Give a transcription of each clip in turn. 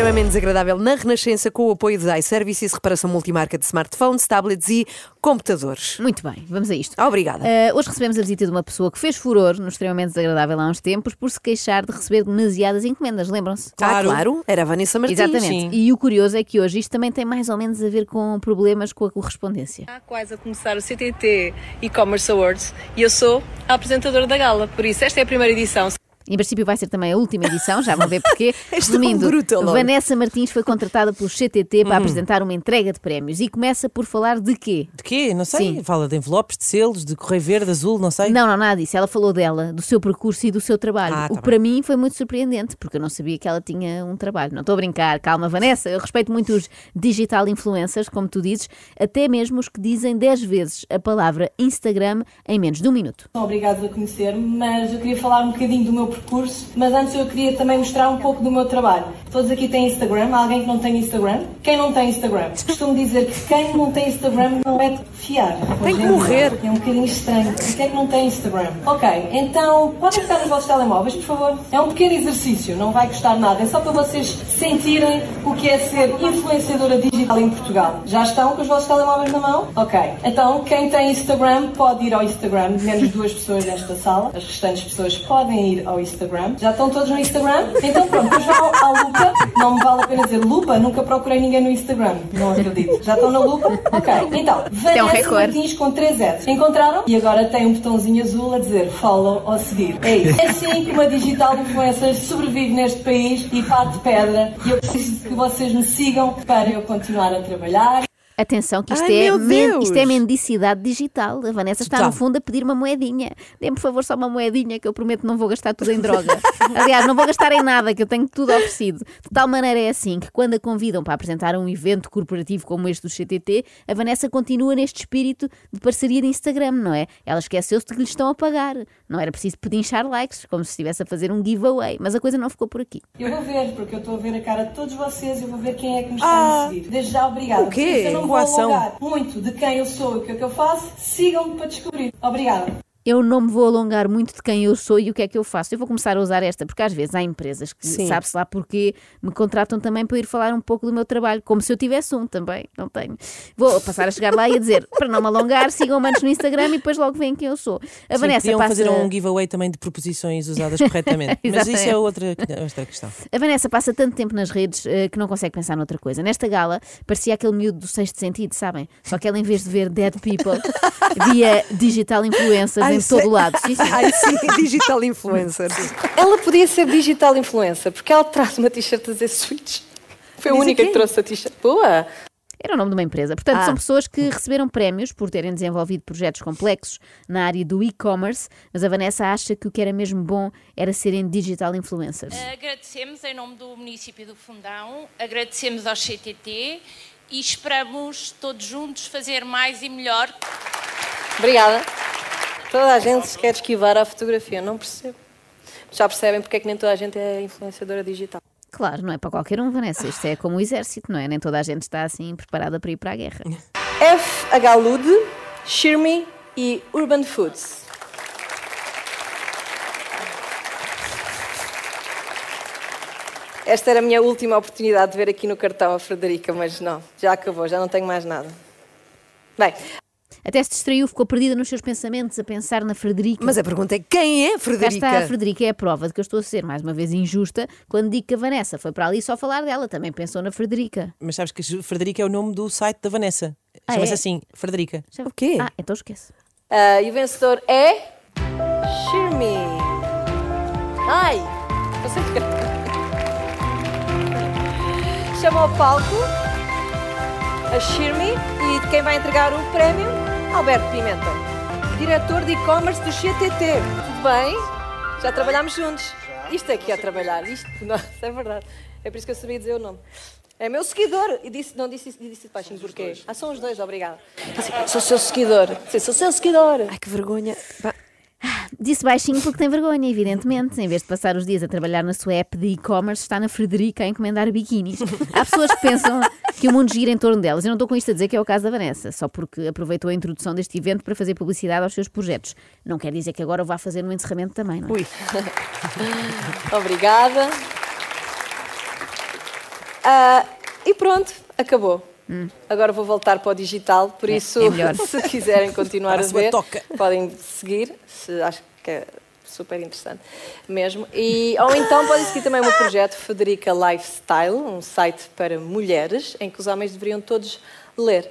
extremamente desagradável na Renascença com o apoio de iServices, reparação multimarca de smartphones, tablets e computadores. Muito bem, vamos a isto. Ah, Obrigada. Uh, hoje recebemos a visita de uma pessoa que fez furor no extremamente desagradável há uns tempos por se queixar de receber demasiadas encomendas, lembram-se? Ah, claro, era a Vanessa Martins. Exatamente. Sim. E o curioso é que hoje isto também tem mais ou menos a ver com problemas com a correspondência. Está quase a começar o CTT E-Commerce Awards e eu sou a apresentadora da gala, por isso esta é a primeira edição. Em princípio vai ser também a última edição, já vão ver porquê. Resumindo, bruta logo. Vanessa Martins foi contratada pelo CTT para apresentar uma entrega de prémios e começa por falar de quê? De quê? Não sei. Sim. Fala de envelopes, de selos, de correio verde, azul, não sei. Não, não, nada disso. Ela falou dela, do seu percurso e do seu trabalho. Ah, o tá que para mim foi muito surpreendente, porque eu não sabia que ela tinha um trabalho. Não estou a brincar, calma, Vanessa. Eu respeito muito os digital influencers, como tu dizes, até mesmo os que dizem 10 vezes a palavra Instagram em menos de um minuto. São obrigados a conhecer-me, mas eu queria falar um bocadinho do meu percurso, mas antes eu queria também mostrar um pouco do meu trabalho. Todos aqui têm Instagram, há alguém que não tem Instagram? Quem não tem Instagram? Costumo dizer que quem não tem Instagram não é de fiar. Tem que morrer. É um bocadinho estranho. Quem é que não tem Instagram? Ok, então podem ficar nos vossos telemóveis, por favor? É um pequeno exercício, não vai custar nada. É só para vocês sentirem o que é ser influenciadora digital em Portugal. Já estão com os vossos telemóveis na mão? Ok. Então, quem tem Instagram pode ir ao Instagram, menos duas pessoas nesta sala. As restantes pessoas podem ir ao Instagram. Já estão todos no Instagram? Então pronto, vão à lupa. Não me vale a pena dizer lupa, nunca procurei ninguém no Instagram. Não acredito. Já estão na lupa? Ok. Então, é Vanessa recorde. Martins com 3 S. Encontraram? E agora tem um botãozinho azul a dizer follow ou seguir. É isso. É assim que uma digital influencer sobrevive neste país e parte pedra. E eu preciso que vocês me sigam para eu continuar a trabalhar. Atenção, que isto, Ai, é, men- isto é mendicidade digital. A Vanessa está, Total. no fundo, a pedir uma moedinha. Dê-me, por favor, só uma moedinha, que eu prometo que não vou gastar tudo em droga. Aliás, não vou gastar em nada, que eu tenho tudo oferecido. De tal maneira é assim que, quando a convidam para apresentar um evento corporativo como este do CTT, a Vanessa continua neste espírito de parceria de Instagram, não é? Ela esqueceu-se de que lhe estão a pagar. Não era preciso pedinchar likes, como se estivesse a fazer um giveaway. Mas a coisa não ficou por aqui. Eu vou ver, porque eu estou a ver a cara de todos vocês e eu vou ver quem é que me está a seguir. Desde já, obrigada. O quê? Por isso Eu não vou alongar muito de quem eu sou e o que é que eu faço. Sigam-me para descobrir. Obrigada. Eu não me vou alongar muito de quem eu sou e o que é que eu faço. Eu vou começar a usar esta, porque às vezes há empresas que, sabe-se lá porque, me contratam também para ir falar um pouco do meu trabalho, como se eu tivesse um também, não tenho. Vou passar a chegar lá e a dizer, para não me alongar, sigam-me antes no Instagram e depois logo veem quem eu sou. A Sim, Vanessa passa... fazer um giveaway também de proposições usadas corretamente. Mas isso é outra, outra questão. A Vanessa passa tanto tempo nas redes eh, que não consegue pensar noutra coisa. Nesta gala parecia aquele miúdo do sexto sentido, sabem? Só que ela, em vez de ver dead people, via digital influencers Ai, em sei. todo lado. Sim, sim. Ai, sim, digital influencer. Ela podia ser digital influencer, porque ela traz uma t-shirt a dizer switch. Foi a Diz única que trouxe a t-shirt. Boa! Era o nome de uma empresa. Portanto, Ah. são pessoas que receberam prémios por terem desenvolvido projetos complexos na área do e-commerce, mas a Vanessa acha que o que era mesmo bom era serem digital influencers. Agradecemos em nome do município do Fundão, agradecemos ao CTT e esperamos todos juntos fazer mais e melhor. Obrigada. Toda a gente se quer esquivar à fotografia, não percebo. Já percebem porque é que nem toda a gente é influenciadora digital. Claro, não é para qualquer um, Vanessa. Isto é como o exército, não é? Nem toda a gente está assim preparada para ir para a guerra. FH Lude, Shirme e Urban Foods. Esta era a minha última oportunidade de ver aqui no cartão a Frederica, mas não, já acabou, já não tenho mais nada. Bem, Até se distraiu, ficou perdida nos seus pensamentos, a pensar na Frederica. Mas a pergunta é quem é Frederica? está a Frederica, é a prova de que eu estou a ser mais uma vez injusta quando digo que a Vanessa foi para ali só falar dela, também pensou na Frederica. Mas sabes que Frederica é o nome do site da Vanessa. Ah, Chama-se é? assim, Frederica. O quê? Ah, então esquece. Ah, e o vencedor é. Shirmi. Ai! Eu sei que. Chama ao palco a Shirmi e quem vai entregar o prémio? Alberto Pimenta, diretor de e-commerce do GTT. Tudo bem? Já trabalhámos juntos. Isto é que é trabalhar. Isto, nossa, é verdade. É por isso que eu sabia dizer o nome. É meu seguidor. E disse, não disse, isso- disse isso baixinho porquê? Ah, são os dois, obrigada. Disse, sou seu seguidor. Disse, sou seu seguidor. Ai, que vergonha. Disse baixinho porque tem vergonha, evidentemente. Em vez de passar os dias a trabalhar na sua app de e-commerce, está na Frederica a encomendar biquínis. Há pessoas que pensam que o mundo gira em torno delas. Eu não estou com isto a dizer que é o caso da Vanessa, só porque aproveitou a introdução deste evento para fazer publicidade aos seus projetos. Não quer dizer que agora o vá fazer no encerramento também, não é? Ui. Obrigada. Ah, e pronto, acabou. Agora vou voltar para o digital, por isso, é se quiserem continuar a ver, toca. podem seguir, se acho que é super interessante mesmo. E, ou então podem seguir também o meu projeto Federica Lifestyle, um site para mulheres, em que os homens deveriam todos ler.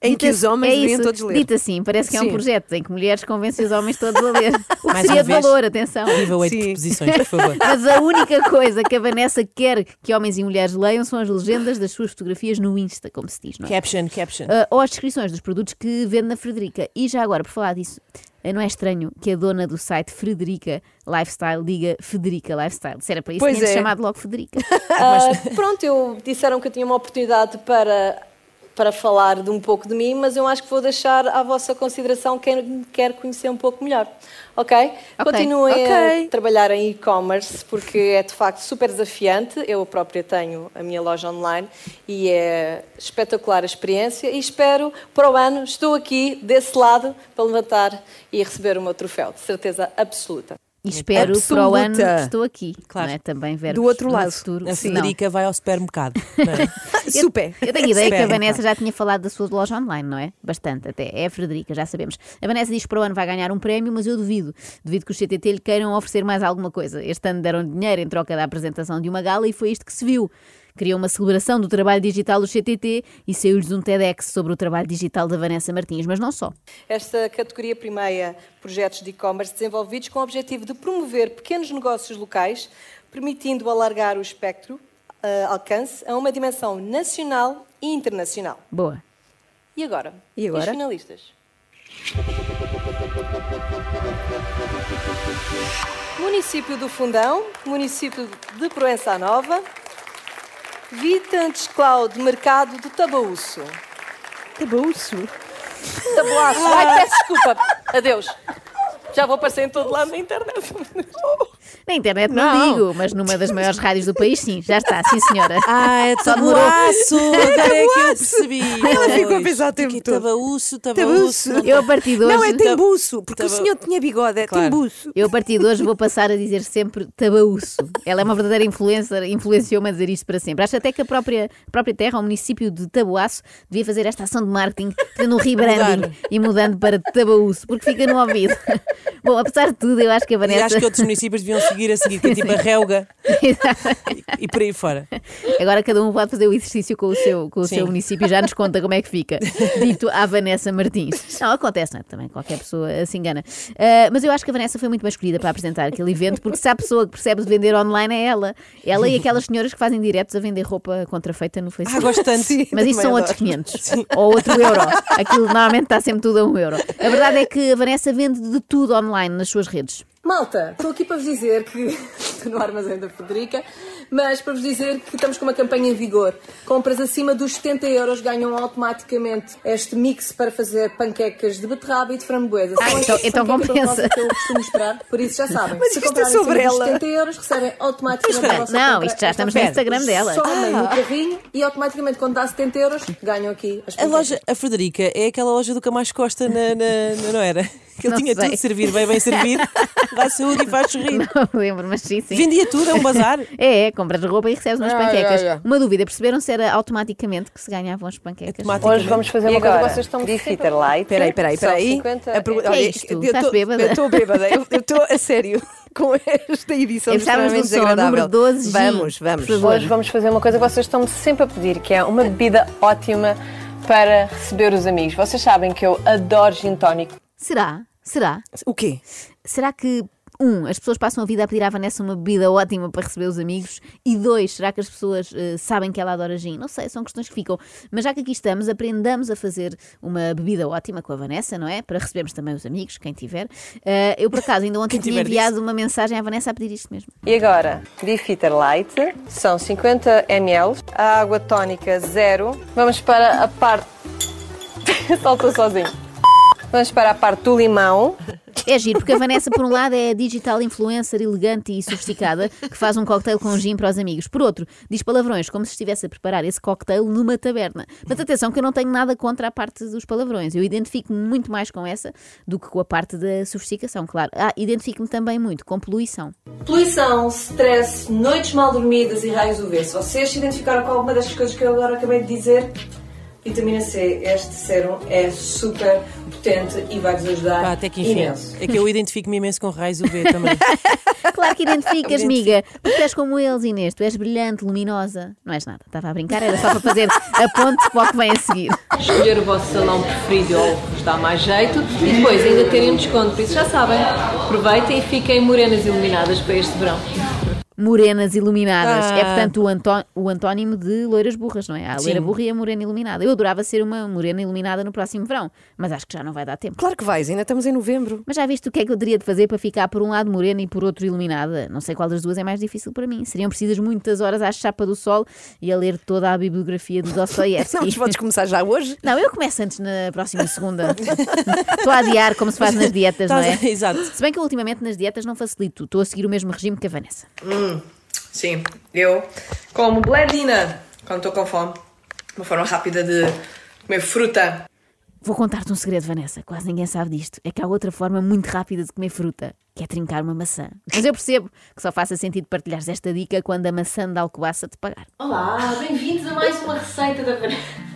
Em que os homens é isso, todos ler. Dito assim, parece que é um Sim. projeto em que mulheres convencem os homens todos a ler. O que Mais seria uma de vez. valor, atenção. Viva oito Sim. posições, por favor. Mas a única coisa que a Vanessa quer que homens e mulheres leiam são as legendas das suas fotografias no Insta, como se diz, não é? Caption, caption. Ah, ou as descrições dos produtos que vende na Frederica. E já agora, por falar disso, ah, não é estranho que a dona do site Frederica Lifestyle diga Federica Lifestyle. Se era para isso, Pois tinha é. chamado logo Federica. Ah, pronto, eu disseram que eu tinha uma oportunidade para, para falar de um pouco de mim, mas eu acho que vou deixar à vossa consideração quem quer conhecer um pouco melhor. Ok? Continuem Ok. a trabalhar em e-commerce porque é de facto super desafiante. Eu própria tenho a minha loja online e é espetacular a experiência e espero para o ano, estou aqui desse lado para levantar e receber o meu troféu, de certeza absoluta. E espero para o ano Absoluta. estou aqui. Claro. Não é? Também verbos Do outro lado. futuro. A Não. Frederica vai ao supermercado. é? Super. Eu tenho ideia que a Vanessa já tinha falado da sua loja online, não é? Bastante até. É a Frederica, já sabemos. A Vanessa diz que para o ano vai ganhar um prémio, mas eu duvido. Duvido que os CTT lhe queiram oferecer mais alguma coisa. Este ano deram dinheiro em troca da apresentação de uma gala e foi isto que se viu. Criou uma celebração do trabalho digital do CTT e saiu-lhes um TEDx sobre o trabalho digital da Vanessa Martins, mas não só. Esta categoria primeira, projetos de e-commerce desenvolvidos com o objetivo de promover pequenos negócios locais, permitindo alargar o espectro, eh, alcance, a uma dimensão nacional e internacional. Boa. E agora? E agora? os finalistas? Município do Fundão, município de Proença Nova, Vitentes Cloud Mercado do Tabaúço. Tabaúço. Tabuaço. Ai, peço desculpa. Adeus. Já vou aparecer em todo lado na internet. Na internet não, Não. digo, mas numa das maiores rádios do país, sim. Já está, sim senhora. Ah, é tabuaço! Agora é que eu percebi. Ela ficou a pensar o tempo todo. Tabaúço, Tabaúço. Eu a partir de hoje... Não, é tembuço, porque o senhor tinha bigode, é Claro. tembuço. Eu, a partir de hoje, vou passar a dizer sempre tabaúço. Ela é uma verdadeira influencer, influenciou-me a dizer isto para sempre. Acho até que a própria, a própria terra, o município de Tabuaço, devia fazer esta ação de marketing, fazendo um rebranding e mudando para Tabaúço, porque fica no ouvido. Bom, apesar de tudo, eu acho que a E Vanessa. acho que outros municípios deviam seguir a seguir, que é tipo a Relga e, e por aí fora. Agora cada um pode fazer o exercício com o seu, com o Sim. seu município e já nos conta como é que fica. Dito à Vanessa Martins. Não, acontece, não é? Também qualquer pessoa se engana. Ah, mas eu acho que a Vanessa foi muito bem escolhida para apresentar aquele evento, porque se há pessoa que percebe de vender online é ela. Ela e aquelas senhoras que fazem diretos a vender roupa contrafeita no Ah, Facebook. gosto tanto. Mas isso são adoro. outros 500 ou outro euro. Aquilo normalmente está sempre tudo a um euro. A verdade é que a Vanessa vende de tudo online nas suas redes. Malta, estou aqui para vos dizer que estou no armazém da Frederica, mas para vos dizer que estamos com uma campanha em vigor. Compras acima dos 70 euros ganham automaticamente este mix para fazer panquecas de beterraba e de framboesa. Ah, São então- então compensa. que eu costumo esperar, por isso já sabem. Mas Se isto é sobre acima dos ela. 70 euros, recebem automaticamente a vossa Não, isto já esta estamos no oferta. Instagram dela. Somem no carrinho e automaticamente quando dá 70 euros ganham aqui as A loja, a Frederica, é aquela loja do Camacho Costa, na, na- na- não era? Que ele Não tinha sei. tudo, servir bem, bem servido, dá saúde e faz sorrir. Não lembro, mas sim, sim. Vendia tudo, é um bazar. É, é, compras roupa e recebes umas Ah, panquecas. é, é. Uma dúvida, perceberam se era automaticamente que se ganhavam as panquecas? Automaticamente. fazer E uma coisa agora? que vocês estão Griffith Light. Peraí, peraí, peraí. 50 A pergunta- Que é olha, isto? eu Estás tô- bêbada? Eu estou bêbada. Eu estou a sério com esta edição de do extremamente som, desagradável. número 12, G. Vamos, vamos. Hoje vamos fazer uma coisa que vocês estão sempre a pedir, que é uma bebida ótima para receber os amigos. Vocês sabem que eu adoro gin tónico. Será? Será? O quê? Será que, um, as pessoas passam a vida a pedir à Vanessa uma bebida ótima para receber os amigos? E dois, será que as pessoas eh, sabem que ela adora gin? Não sei, são questões que ficam. Mas já que aqui estamos, aprendamos a fazer uma bebida ótima com a Vanessa, não é? Para recebermos também os amigos, quem tiver. Eh, eu, por acaso, ainda ontem tinha enviado uma mensagem à Vanessa a pedir isto mesmo. E agora, Beefeater Light, são 50 ml, a água tónica zero. Vamos para a parte. Saltou sozinho. Vamos para a parte do limão. É giro, porque a Vanessa, por um lado, é a digital influencer elegante e sofisticada que faz um cocktail com gin para os amigos. Por outro, diz palavrões como se estivesse a preparar esse cocktail numa taberna. Mas atenção que eu não tenho nada contra a parte dos palavrões. Eu identifico-me muito mais com essa do que com a parte da sofisticação, claro. Ah, identifico-me também muito com poluição. Poluição, stress, noites mal dormidas e raios UV. Se vocês se identificaram com alguma destas coisas que eu agora acabei de dizer, vitamina C, este sérum é super potente e vai-vos ajudar Pá, até que enfim. imenso. É que eu identifico-me imenso com raios UV também. Claro que identificas, miga. Porque tu és como eles, Inês. Tu és brilhante, luminosa. Não és nada. Estava a brincar, era só para fazer a ponte para o que vem a seguir. Escolher o vosso salão preferido ou o que vos dá mais jeito e depois ainda terem um desconto. Por isso já sabem, aproveitem e fiquem morenas e iluminadas para este verão. Morenas iluminadas. Ah. É, portanto, o, antó- o antónimo de loiras burras, não é? Há a loira Sim. burra e a morena iluminada. Eu adorava ser uma morena iluminada no próximo verão, mas acho que já não vai dar tempo. Claro que vais, ainda estamos em novembro. Mas já viste o que é que eu teria de fazer para ficar por um lado morena e por outro iluminada? Não sei qual das duas é mais difícil para mim. Seriam precisas muitas horas à chapa do sol e a ler toda a bibliografia do Não, Dostoiévski. mas podes começar já hoje? Não, eu começo antes na próxima segunda. Estou a adiar como se faz nas dietas, não é? Exato. Se bem que eu ultimamente nas dietas não facilito. Estou a seguir o mesmo regime que a Vanessa. Sim, eu como bledina quando estou com fome. Uma forma rápida de comer fruta. Vou contar-te um segredo, Vanessa. Quase ninguém sabe disto. É que há outra forma muito rápida de comer fruta, que é trincar uma maçã. Mas eu percebo que só faça sentido partilhares esta dica quando a maçã da alcobaça te pagar. Olá, bem-vindos a mais uma receita da Vanessa.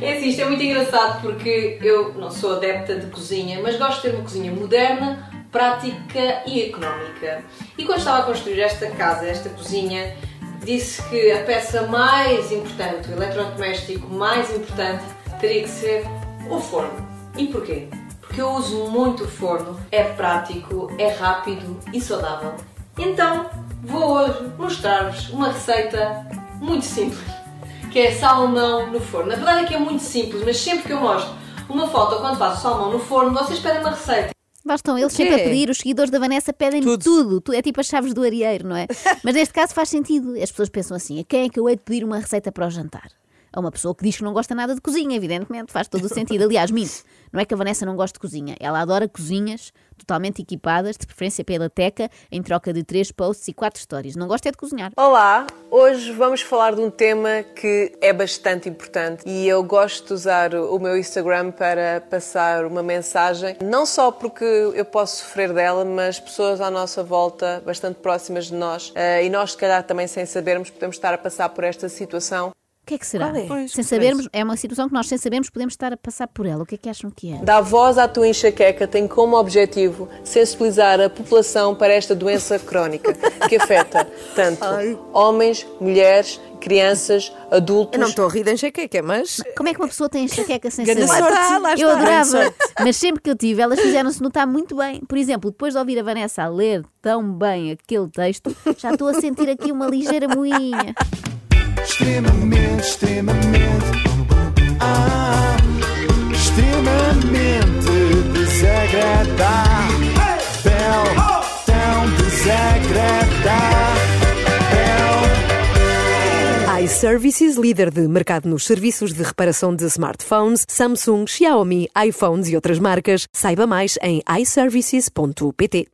É assim, isto é muito engraçado porque eu não sou adepta de cozinha, mas gosto de ter uma cozinha moderna, prática e económica. E quando estava a construir esta casa, esta cozinha, disse que a peça mais importante, o eletrodoméstico mais importante, teria que ser o forno. E porquê? Porque eu uso muito o forno, é prático, é rápido e saudável. Então, vou hoje mostrar-vos uma receita muito simples, que é salmão no forno. Na verdade é que é muito simples, mas sempre que eu mostro uma foto quando faço salmão no forno, vocês pedem uma receita. Lá estão eles sempre a pedir, os seguidores da Vanessa pedem tudo. Tudo. tudo. É tipo as chaves do areeiro, não é? Mas neste caso faz sentido. As pessoas pensam assim: a quem é que eu hei de pedir uma receita para o jantar? A uma pessoa que diz que não gosta nada de cozinha, evidentemente, faz todo o sentido. Aliás, minto, não é que a Vanessa não goste de cozinha, ela adora cozinhas totalmente equipadas, de preferência pela teca, em troca de três posts e quatro stories. Não gosta é de cozinhar. Olá, hoje vamos falar de um tema que é bastante importante e eu gosto de usar o meu Instagram para passar uma mensagem, não só porque eu posso sofrer dela, mas pessoas à nossa volta, bastante próximas de nós, eh, e nós, se calhar, também sem sabermos, podemos estar a passar por esta situação. O que é que será? É? Pois, sem parece. sabermos, é uma situação que nós, sem sabermos, podemos estar a passar por ela. O que é que acham que é? Dar voz à tua enxaqueca tem como objetivo sensibilizar a população para esta doença crónica que afeta tanto homens, mulheres, crianças, adultos. Eu não estou a rir de enxaqueca, mas Como é que uma pessoa tem enxaqueca sem Grande saber? sorte. Lá está, lá Eu está. adorava, mas sempre que eu tive, elas fizeram-se notar muito bem. Por exemplo, depois de ouvir a Vanessa a ler tão bem aquele texto, já estou a sentir aqui uma ligeira moinha. Extremamente, extremamente, ah, extremamente desagradável, tão desagradável. iServices, líder de mercado nos serviços de reparação de smartphones, Samsung, Xiaomi, iPhones e outras marcas. Saiba mais em iServices.pt.